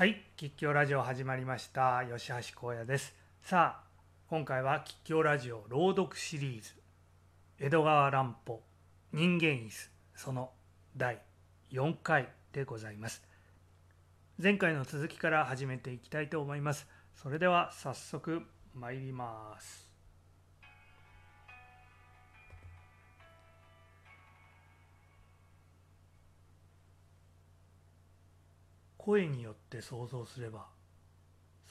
はい、吉祥ラジオ始まりました。吉橋光也です。さあ、今回は吉祥ラジオ朗読シリーズ江戸川乱歩人間椅子その第4回でございます。前回の続きから始めていきたいと思います。それでは早速参ります。声によって想像すれば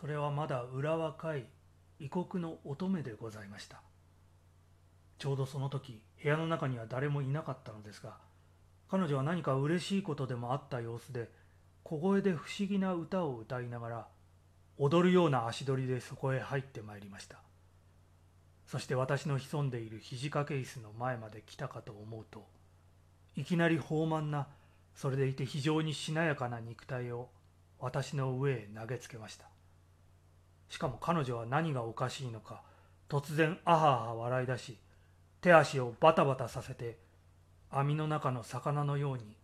それはまだ裏若い異国の乙女でございました。ちょうどその時部屋の中には誰もいなかったのですが彼女は何か嬉しいことでもあった様子で小声で不思議な歌を歌いながら踊るような足取りでそこへ入ってまいりました。そして私の潜んでいる肘掛け椅子の前まで来たかと思うといきなり豊満なそれでいて非常にしなやかな肉体を私の上へ投げつけました。しかも彼女は何がおかしいのか突然あはは笑い出し手足をバタバタさせて網の中の魚のように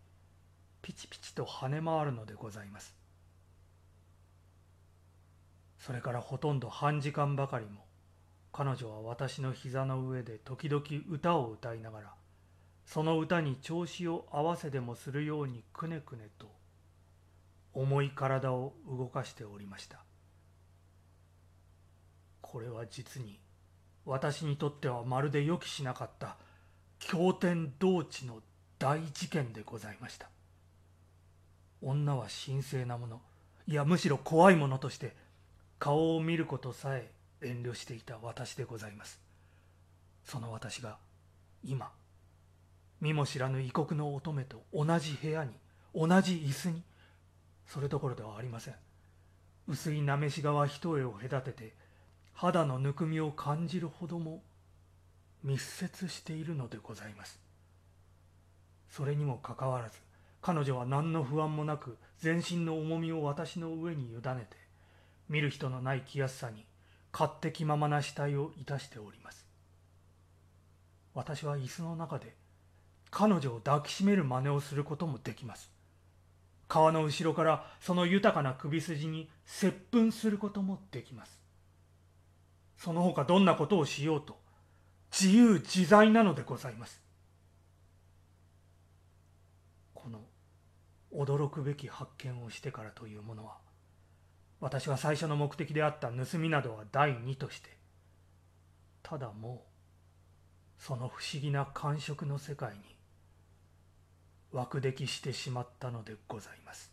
ピチピチと跳ね回るのでございます。それからほとんど半時間ばかりも彼女は私の膝の上で時々歌を歌いながらその歌に調子を合わせでもするようにくねくねと重い体を動かしておりました。これは実に私にとってはまるで予期しなかった経典同地の大事件でございました。女は神聖なものいやむしろ怖いものとして顔を見ることさえ遠慮していた私でございます。その私が今見も知らぬ異国の乙女と同じ部屋に同じ椅子にそれどころではありません。薄いなめし側一重を隔てて肌のぬくみを感じるほども密接しているのでございます。それにもかかわらず彼女は何の不安もなく全身の重みを私の上に委ねて見る人のない気安さに勝手気ままな死体をいたしております。私は椅子の中で彼女を抱きしめる真似をすることもできます。川の後ろからその豊かな首筋に接吻することもできます。その他どんなことをしようと自由自在なのでございます。この驚くべき発見をしてからというものは私は最初の目的であった盗みなどは第二としてただもうその不思議な感触の世界に枠出来してしまったのでございます。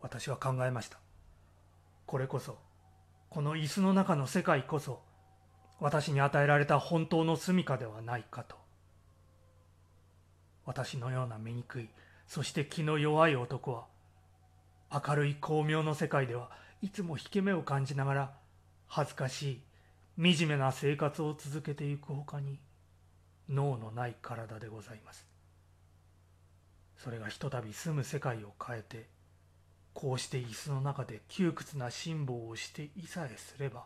私は考えました。これこそこの椅子の中の世界こそ私に与えられた本当の住処ではないかと。私のような醜いそして気の弱い男は明るい巧妙の世界ではいつも引け目を感じながら恥ずかしい惨めな生活を続けていくほかに脳のない体でございます。それがひとたび住む世界を変えてこうして椅子の中で窮屈な辛抱をしていさえすれば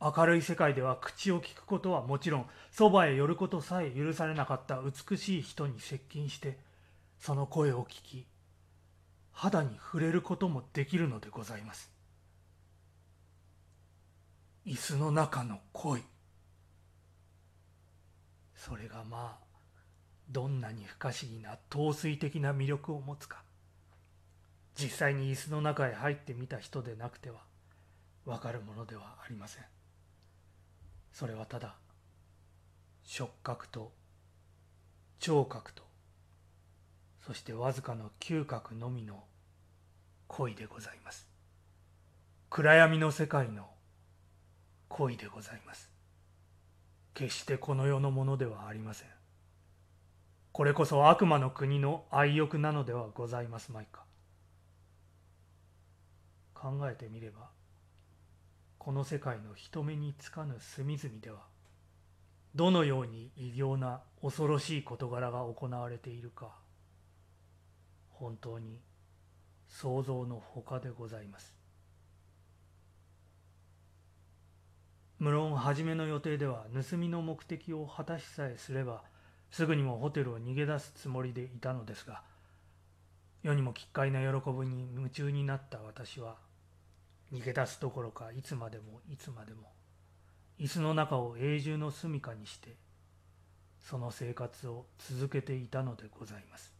明るい世界では口を聞くことはもちろんそばへ寄ることさえ許されなかった美しい人に接近してその声を聞き肌に触れることもできるのでございます。椅子の中の恋それがまあどんなに不可思議な陶酔的な魅力を持つか。実際に椅子の中へ入ってみた人でなくてはわかるものではありません。それはただ触覚と聴覚とそしてわずかの嗅覚のみの恋でございます。暗闇の世界の恋でございます。決してこの世のものではありません。これこそ悪魔の国の愛欲なのではございますまいか。考えてみればこの世界の人目につかぬ隅々ではどのように異形な恐ろしい事柄が行われているか本当に想像のほかでございます。無論初めの予定では盗みの目的を果たしさえすればすぐにもホテルを逃げ出すつもりでいたのですが世にも奇怪な喜びに夢中になった私は逃げ出すどころかいつまでもいつまでも椅子の中を永住の住処にしてその生活を続けていたのでございます。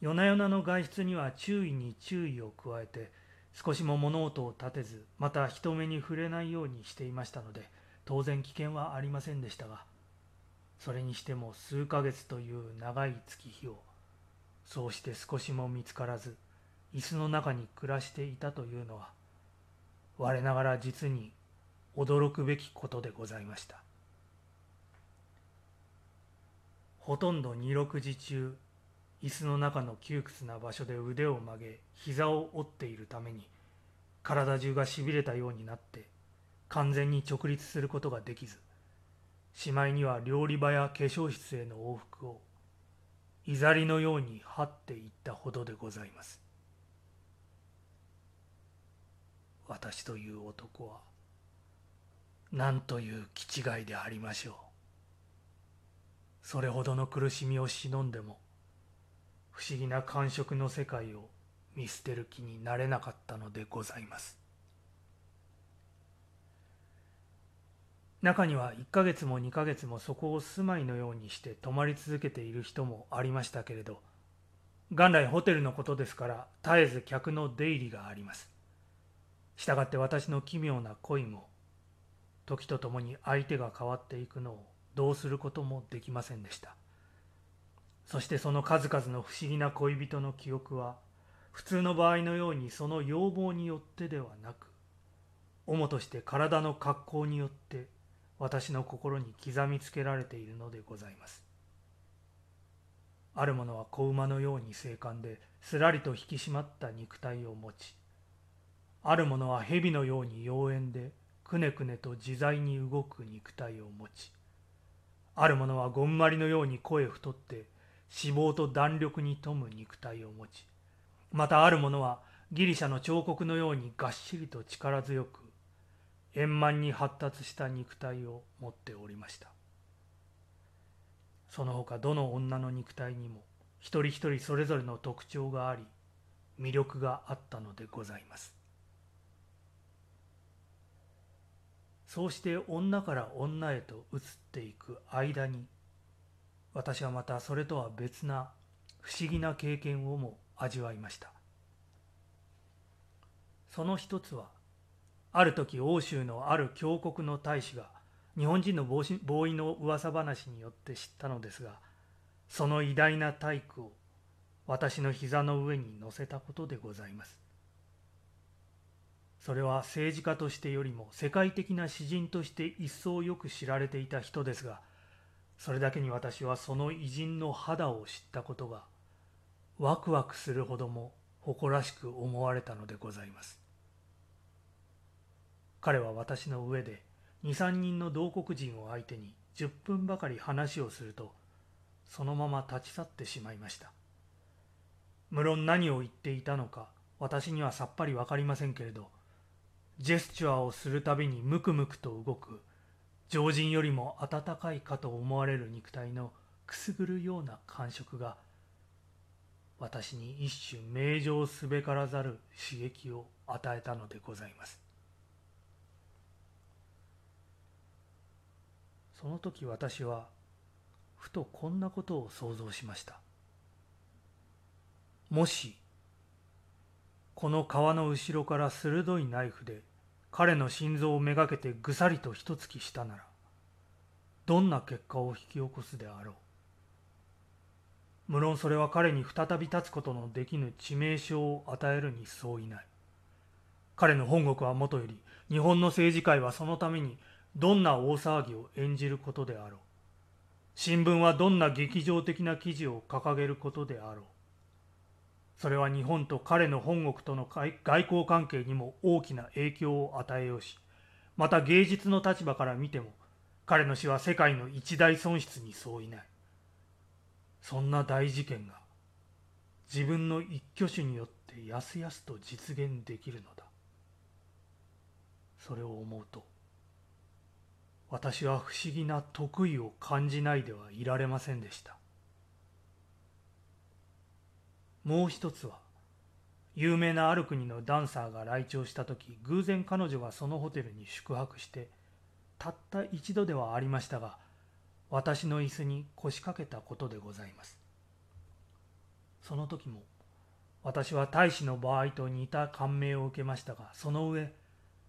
夜な夜なの外出には注意に注意を加えて少しも物音を立てずまた人目に触れないようにしていましたので当然危険はありませんでしたがそれにしても数ヶ月という長い月日をそうして少しも見つからず椅子の中に暮らしていたというのは我ながら実に驚くべきことでございました。ほとんど二六時中椅子の中の窮屈な場所で腕を曲げ膝を折っているために体中がしびれたようになって完全に直立することができずしまいには料理場や化粧室への往復をいざりのように張っていったほどでございます。私という男は何という気違いでありましょう。それほどの苦しみを忍んでも不思議な感触の世界を見捨てる気になれなかったのでございます。中には1ヶ月も2ヶ月もそこを住まいのようにして泊まり続けている人もありましたけれど元来ホテルのことですから絶えず客の出入りがあります。したがって私の奇妙な恋も時とともに相手が変わっていくのをどうすることもできませんでした。そしてその数々の不思議な恋人の記憶は普通の場合のようにその要望によってではなく主として体の格好によって私の心に刻みつけられているのでございます。ある者は子馬のように精悍ですらりと引き締まった肉体を持ちある者は蛇のように妖艶でくねくねと自在に動く肉体を持ちある者はごんまりのように声太って脂肪と弾力に富む肉体を持ちまたある者はギリシャの彫刻のようにがっしりと力強く円満に発達した肉体を持っておりました。その他どの女の肉体にも一人一人それぞれの特徴があり魅力があったのでございます。そうして女から女へと移っていく間に私はまたそれとは別な不思議な経験をも味わいました。その一つはある時欧州のある強国の大使が日本人のボーイの噂話によって知ったのですがその偉大な体育を私の膝の上に乗せたことでございます。それは政治家としてよりも世界的な詩人として一層よく知られていた人ですがそれだけに私はその偉人の肌を知ったことがワクワクするほども誇らしく思われたのでございます。彼は私の上で23人の同国人を相手に10分ばかり話をするとそのまま立ち去ってしまいました。無論何を言っていたのか私にはさっぱり分かりませんけれどジェスチュアをするたびにムクムクと動く常人よりも温かいかと思われる肉体のくすぐるような感触が私に一種名状すべからざる刺激を与えたのでございます。その時私はふとこんなことを想像しました。もしこの川の後ろから鋭いナイフで彼の心臓をめがけてぐさりと一突きしたならどんな結果を引き起こすであろう。無論それは彼に再び立つことのできぬ致命傷を与えるに相違ない。彼の本国はもとより日本の政治界はそのためにどんな大騒ぎを演じることであろう。新聞はどんな劇場的な記事を掲げることであろう。それは日本と彼の本国との外交関係にも大きな影響を与えようしまた芸術の立場から見ても彼の死は世界の一大損失に相違ない。そんな大事件が自分の一挙手によってやすやすと実現できるのだ。それを思うと私は不思議な得意を感じないではいられませんでした。もう一つは有名なある国のダンサーが来庁した時偶然彼女がそのホテルに宿泊してたった一度ではありましたが私の椅子に腰掛けたことでございます。その時も私は大使の場合と似た感銘を受けましたがその上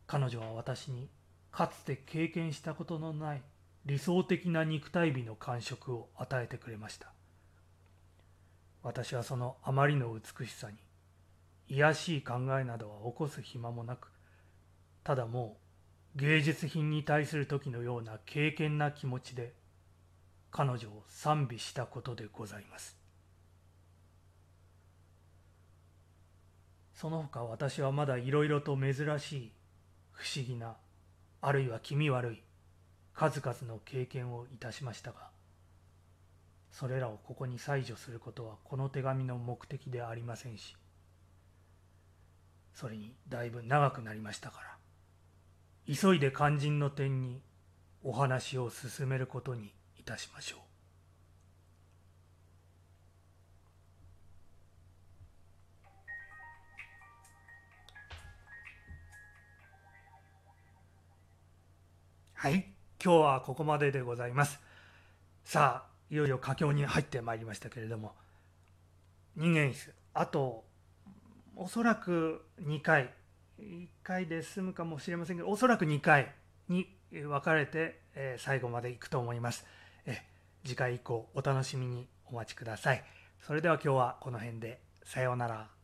彼女は私にかつて経験したことのない理想的な肉体美の感触を与えてくれました。私はそのあまりの美しさに卑しい考えなどは起こす暇もなくただもう芸術品に対する時のような敬虔な気持ちで彼女を賛美したことでございます。その他私はまだいろいろと珍しい不思議なあるいは気味悪い数々の経験をいたしましたがそれらをここに採除することはこの手紙の目的でありませんしそれにだいぶ長くなりましたから急いで肝心の点にお話を進めることにいたしましょう。はい、今日はここまででございます。さあ、いよいよ佳境に入ってまいりましたけれども、人間室、あと、おそらく2回、1回で済むかもしれませんけど、おそらく2回に分かれて、え、最後までいくと思います。え次回以降お楽しみにお待ちください。それでは今日はこの辺で、さようなら。